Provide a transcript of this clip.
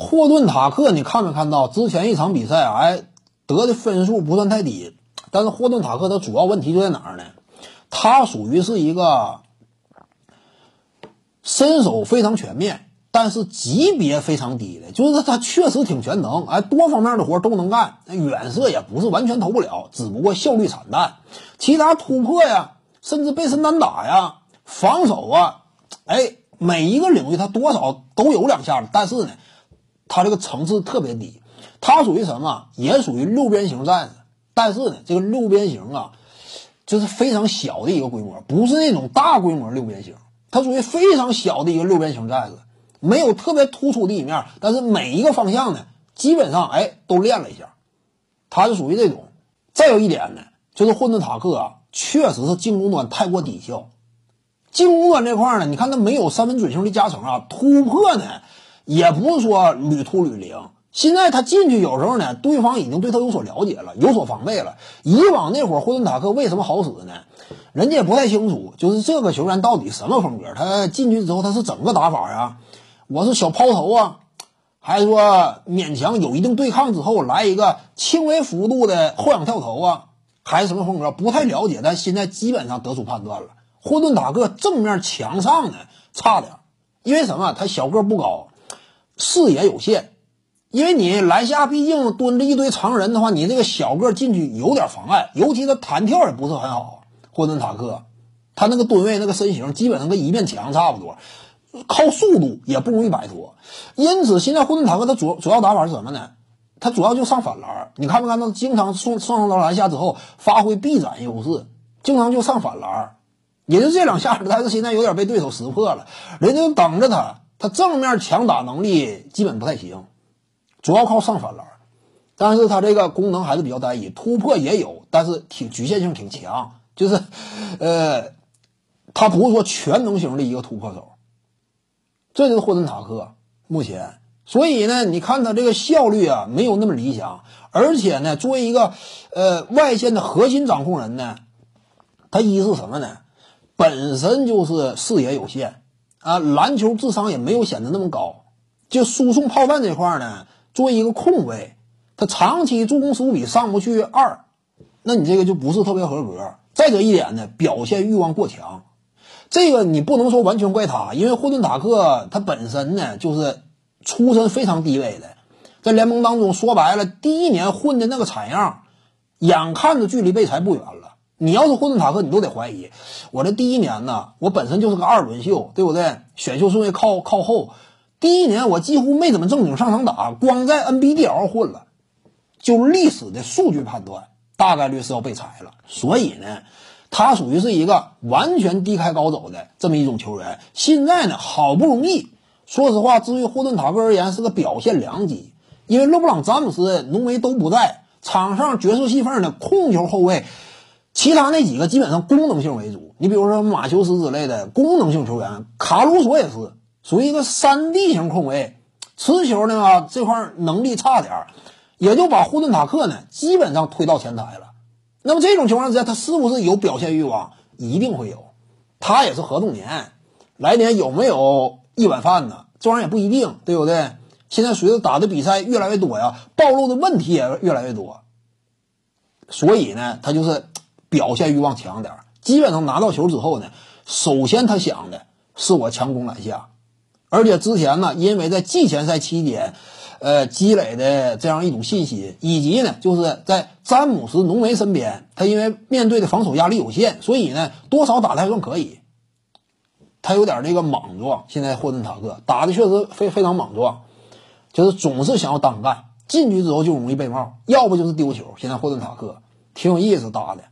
霍顿塔克，你看没看到之前一场比赛？哎，得的分数不算太低，但是霍顿塔克他主要问题就在哪儿呢？他属于是一个身手非常全面。但是级别非常低的，就是他确实挺全能，哎，多方面的活都能干，远射也不是完全投不了，只不过效率惨淡。其他突破呀，甚至背身单打呀，防守啊，哎，每一个领域他多少都有两下子，但是呢，他这个层次特别低。他属于什么？也属于六边形战士，但是呢，这个六边形啊，就是非常小的一个规模，不是那种大规模六边形，它属于非常小的一个六边形战士。没有特别突出的一面，但是每一个方向呢，基本上哎都练了一下，他是属于这种。再有一点呢，就是混沌塔克啊，确实是进攻端太过低效。进攻端这块呢，你看他没有三分准星的加成啊，突破呢也不是说屡突屡灵。现在他进去有时候呢，对方已经对他有所了解了，有所防备了。以往那会儿霍顿塔克为什么好使呢？人家也不太清楚，就是这个球员到底什么风格，他进去之后他是怎么个打法呀？我是小抛投啊，还是说勉强有一定对抗之后来一个轻微幅度的后仰跳投啊，还是什么风格？不太了解，但现在基本上得出判断了。霍顿塔克正面强上呢差点，因为什么？他小个不高，视野有限。因为你篮下毕竟蹲着一堆常人的话，你这个小个进去有点妨碍，尤其他弹跳也不是很好。霍顿塔克他那个吨位、那个身形，基本上跟一面墙差不多。靠速度也不容易摆脱，因此现在霍顿塔克他主主要打法是什么呢？他主要就上反篮你看没看到？经常送上到篮下之后发挥臂展优势，经常就上反篮也就这两下子，但是现在有点被对手识破了，人家等着他，他正面强打能力基本不太行，主要靠上反篮但是他这个功能还是比较单一，突破也有，但是挺局限性挺强，就是，呃，他不是说全能型的一个突破手。这就是霍顿塔克目前，所以呢，你看他这个效率啊，没有那么理想，而且呢，作为一个呃外线的核心掌控人呢，他一是什么呢？本身就是视野有限啊，篮球智商也没有显得那么高，就输送炮弹这块呢，作为一个控卫，他长期助攻十五比上不去二，那你这个就不是特别合格。再者一点呢，表现欲望过强。这个你不能说完全怪他，因为霍顿塔克他本身呢就是出身非常低微的，在联盟当中说白了，第一年混的那个惨样，眼看着距离被裁不远了。你要是霍顿塔克，你都得怀疑，我这第一年呢，我本身就是个二轮秀，对不对？选秀顺位靠靠后，第一年我几乎没怎么正经上场打，光在 NBDL 混了，就历史的数据判断，大概率是要被裁了。所以呢。他属于是一个完全低开高走的这么一种球员。现在呢，好不容易，说实话，至于霍顿塔克而言，是个表现良机。因为勒布朗詹姆斯、浓眉都不在场上，角色戏份的控球后卫，其他那几个基本上功能性为主。你比如说马修斯之类的功能性球员，卡鲁索也是属于一个三 D 型控卫，持球呢这块能力差点也就把霍顿塔克呢基本上推到前台了。那么这种情况之下，他是不是有表现欲望？一定会有。他也是合同年，来年有没有一碗饭呢？这玩意儿也不一定，对不对？现在随着打的比赛越来越多呀，暴露的问题也越来越多。所以呢，他就是表现欲望强点基本上拿到球之后呢，首先他想的是我强攻篮下，而且之前呢，因为在季前赛期间。呃，积累的这样一种信心，以及呢，就是在詹姆斯、浓眉身边，他因为面对的防守压力有限，所以呢，多少打的还算可以。他有点这个莽撞，现在霍顿塔克打的确实非非常莽撞，就是总是想要单干，进去之后就容易被帽，要不就是丢球。现在霍顿塔克挺有意思打的。